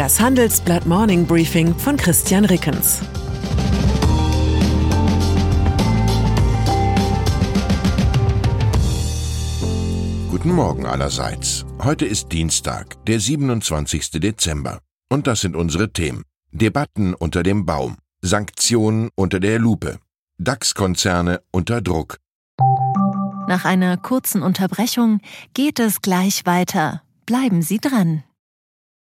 Das Handelsblatt Morning Briefing von Christian Rickens. Guten Morgen allerseits. Heute ist Dienstag, der 27. Dezember. Und das sind unsere Themen. Debatten unter dem Baum. Sanktionen unter der Lupe. DAX-Konzerne unter Druck. Nach einer kurzen Unterbrechung geht es gleich weiter. Bleiben Sie dran.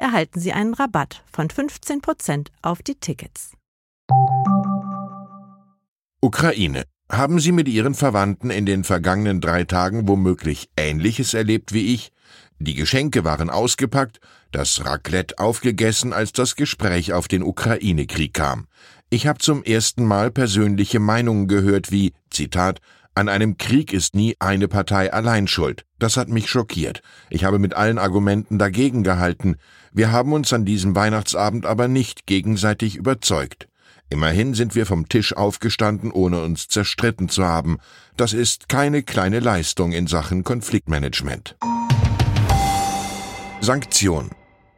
erhalten Sie einen Rabatt von 15% auf die Tickets. Ukraine. Haben Sie mit Ihren Verwandten in den vergangenen drei Tagen womöglich Ähnliches erlebt wie ich? Die Geschenke waren ausgepackt, das Raclette aufgegessen, als das Gespräch auf den Ukraine-Krieg kam. Ich habe zum ersten Mal persönliche Meinungen gehört wie, Zitat, an einem Krieg ist nie eine Partei allein schuld. Das hat mich schockiert. Ich habe mit allen Argumenten dagegen gehalten. Wir haben uns an diesem Weihnachtsabend aber nicht gegenseitig überzeugt. Immerhin sind wir vom Tisch aufgestanden, ohne uns zerstritten zu haben. Das ist keine kleine Leistung in Sachen Konfliktmanagement. Sanktion.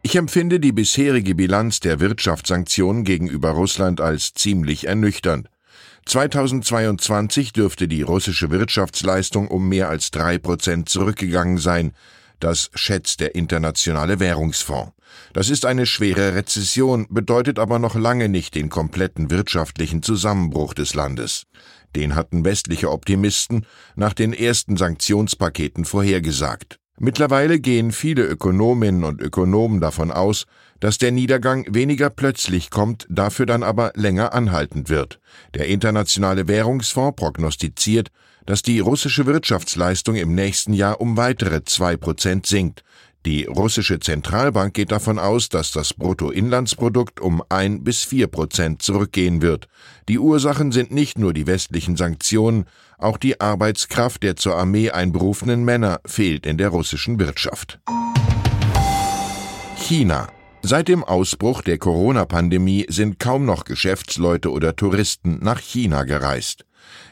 Ich empfinde die bisherige Bilanz der Wirtschaftssanktionen gegenüber Russland als ziemlich ernüchternd. 2022 dürfte die russische Wirtschaftsleistung um mehr als drei Prozent zurückgegangen sein. Das schätzt der Internationale Währungsfonds. Das ist eine schwere Rezession, bedeutet aber noch lange nicht den kompletten wirtschaftlichen Zusammenbruch des Landes. Den hatten westliche Optimisten nach den ersten Sanktionspaketen vorhergesagt. Mittlerweile gehen viele Ökonominnen und Ökonomen davon aus, dass der Niedergang weniger plötzlich kommt, dafür dann aber länger anhaltend wird. Der Internationale Währungsfonds prognostiziert, dass die russische Wirtschaftsleistung im nächsten Jahr um weitere zwei Prozent sinkt. Die russische Zentralbank geht davon aus, dass das Bruttoinlandsprodukt um ein bis vier Prozent zurückgehen wird. Die Ursachen sind nicht nur die westlichen Sanktionen, auch die Arbeitskraft der zur Armee einberufenen Männer fehlt in der russischen Wirtschaft. China. Seit dem Ausbruch der Corona-Pandemie sind kaum noch Geschäftsleute oder Touristen nach China gereist.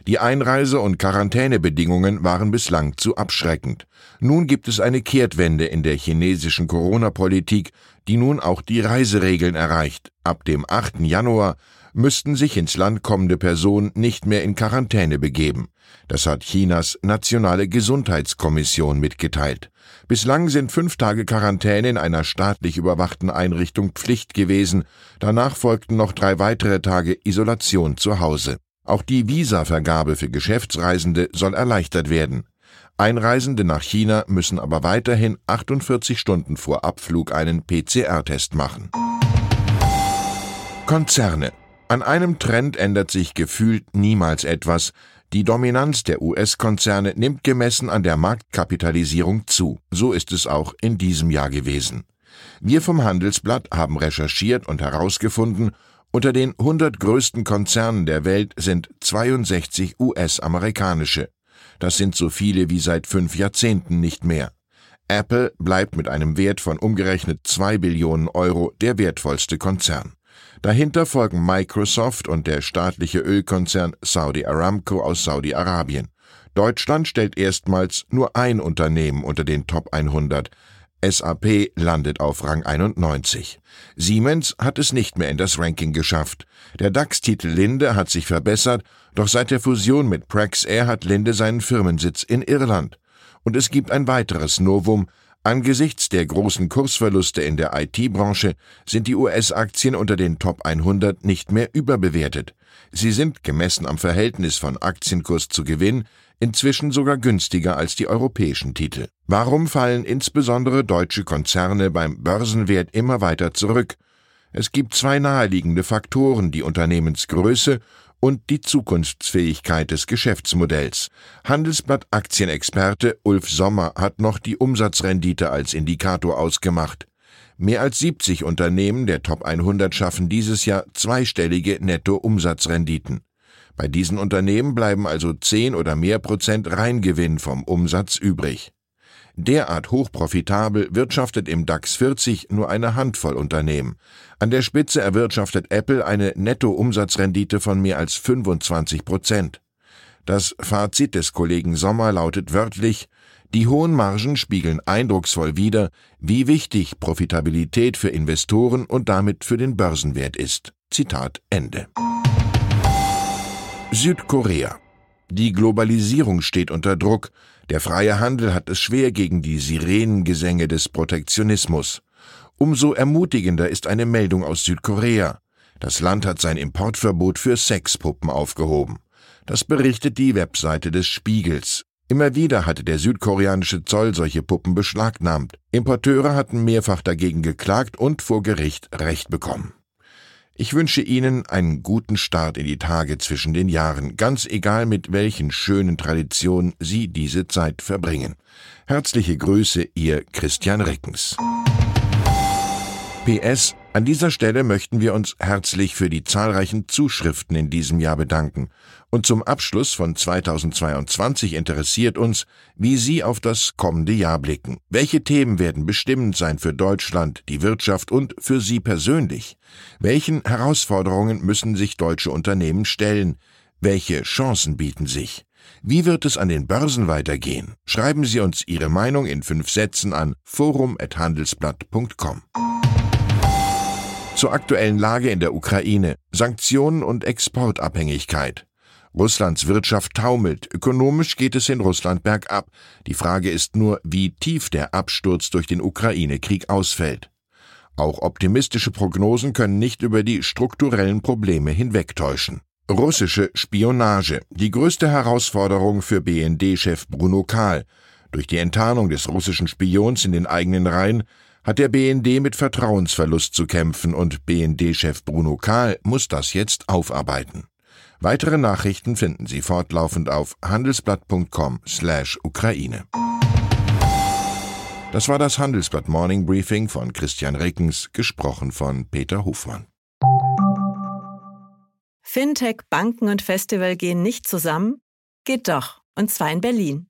Die Einreise- und Quarantänebedingungen waren bislang zu abschreckend. Nun gibt es eine Kehrtwende in der chinesischen Corona-Politik, die nun auch die Reiseregeln erreicht. Ab dem 8. Januar müssten sich ins Land kommende Personen nicht mehr in Quarantäne begeben. Das hat Chinas Nationale Gesundheitskommission mitgeteilt. Bislang sind fünf Tage Quarantäne in einer staatlich überwachten Einrichtung Pflicht gewesen. Danach folgten noch drei weitere Tage Isolation zu Hause. Auch die Visavergabe für Geschäftsreisende soll erleichtert werden. Einreisende nach China müssen aber weiterhin 48 Stunden vor Abflug einen PCR-Test machen. Konzerne. An einem Trend ändert sich gefühlt niemals etwas. Die Dominanz der US-Konzerne nimmt gemessen an der Marktkapitalisierung zu. So ist es auch in diesem Jahr gewesen. Wir vom Handelsblatt haben recherchiert und herausgefunden, unter den 100 größten Konzernen der Welt sind 62 US-amerikanische. Das sind so viele wie seit fünf Jahrzehnten nicht mehr. Apple bleibt mit einem Wert von umgerechnet zwei Billionen Euro der wertvollste Konzern. Dahinter folgen Microsoft und der staatliche Ölkonzern Saudi Aramco aus Saudi-Arabien. Deutschland stellt erstmals nur ein Unternehmen unter den Top 100, SAP landet auf Rang 91. Siemens hat es nicht mehr in das Ranking geschafft. Der DAX-Titel Linde hat sich verbessert, doch seit der Fusion mit Praxair hat Linde seinen Firmensitz in Irland. Und es gibt ein weiteres Novum. Angesichts der großen Kursverluste in der IT-Branche sind die US-Aktien unter den Top 100 nicht mehr überbewertet. Sie sind, gemessen am Verhältnis von Aktienkurs zu Gewinn, inzwischen sogar günstiger als die europäischen Titel. Warum fallen insbesondere deutsche Konzerne beim Börsenwert immer weiter zurück? Es gibt zwei naheliegende Faktoren, die Unternehmensgröße und die Zukunftsfähigkeit des Geschäftsmodells. Handelsblatt Aktienexperte Ulf Sommer hat noch die Umsatzrendite als Indikator ausgemacht. Mehr als 70 Unternehmen der Top 100 schaffen dieses Jahr zweistellige Nettoumsatzrenditen. Bei diesen Unternehmen bleiben also 10 oder mehr Prozent Reingewinn vom Umsatz übrig. Derart hochprofitabel wirtschaftet im DAX 40 nur eine Handvoll Unternehmen. An der Spitze erwirtschaftet Apple eine Nettoumsatzrendite von mehr als 25 Prozent. Das Fazit des Kollegen Sommer lautet wörtlich, die hohen Margen spiegeln eindrucksvoll wider, wie wichtig Profitabilität für Investoren und damit für den Börsenwert ist. Zitat Ende. Südkorea. Die Globalisierung steht unter Druck, der freie Handel hat es schwer gegen die Sirenengesänge des Protektionismus. Umso ermutigender ist eine Meldung aus Südkorea. Das Land hat sein Importverbot für Sexpuppen aufgehoben. Das berichtet die Webseite des Spiegels. Immer wieder hatte der südkoreanische Zoll solche Puppen beschlagnahmt. Importeure hatten mehrfach dagegen geklagt und vor Gericht Recht bekommen. Ich wünsche Ihnen einen guten Start in die Tage zwischen den Jahren, ganz egal mit welchen schönen Traditionen Sie diese Zeit verbringen. Herzliche Grüße, Ihr Christian Rickens. PS An dieser Stelle möchten wir uns herzlich für die zahlreichen Zuschriften in diesem Jahr bedanken. Und zum Abschluss von 2022 interessiert uns, wie Sie auf das kommende Jahr blicken. Welche Themen werden bestimmend sein für Deutschland, die Wirtschaft und für Sie persönlich? Welchen Herausforderungen müssen sich deutsche Unternehmen stellen? Welche Chancen bieten sich? Wie wird es an den Börsen weitergehen? Schreiben Sie uns Ihre Meinung in fünf Sätzen an forum.handelsblatt.com. Zur aktuellen Lage in der Ukraine, Sanktionen und Exportabhängigkeit. Russlands Wirtschaft taumelt, ökonomisch geht es in Russland bergab. Die Frage ist nur, wie tief der Absturz durch den Ukraine-Krieg ausfällt. Auch optimistische Prognosen können nicht über die strukturellen Probleme hinwegtäuschen. Russische Spionage, die größte Herausforderung für BND-Chef Bruno Kahl. Durch die Enttarnung des russischen Spions in den eigenen Reihen hat der BND mit Vertrauensverlust zu kämpfen und BND-Chef Bruno Kahl muss das jetzt aufarbeiten. Weitere Nachrichten finden Sie fortlaufend auf handelsblatt.com/ukraine. Das war das Handelsblatt Morning Briefing von Christian Rickens, gesprochen von Peter Hofmann. Fintech, Banken und Festival gehen nicht zusammen? Geht doch, und zwar in Berlin.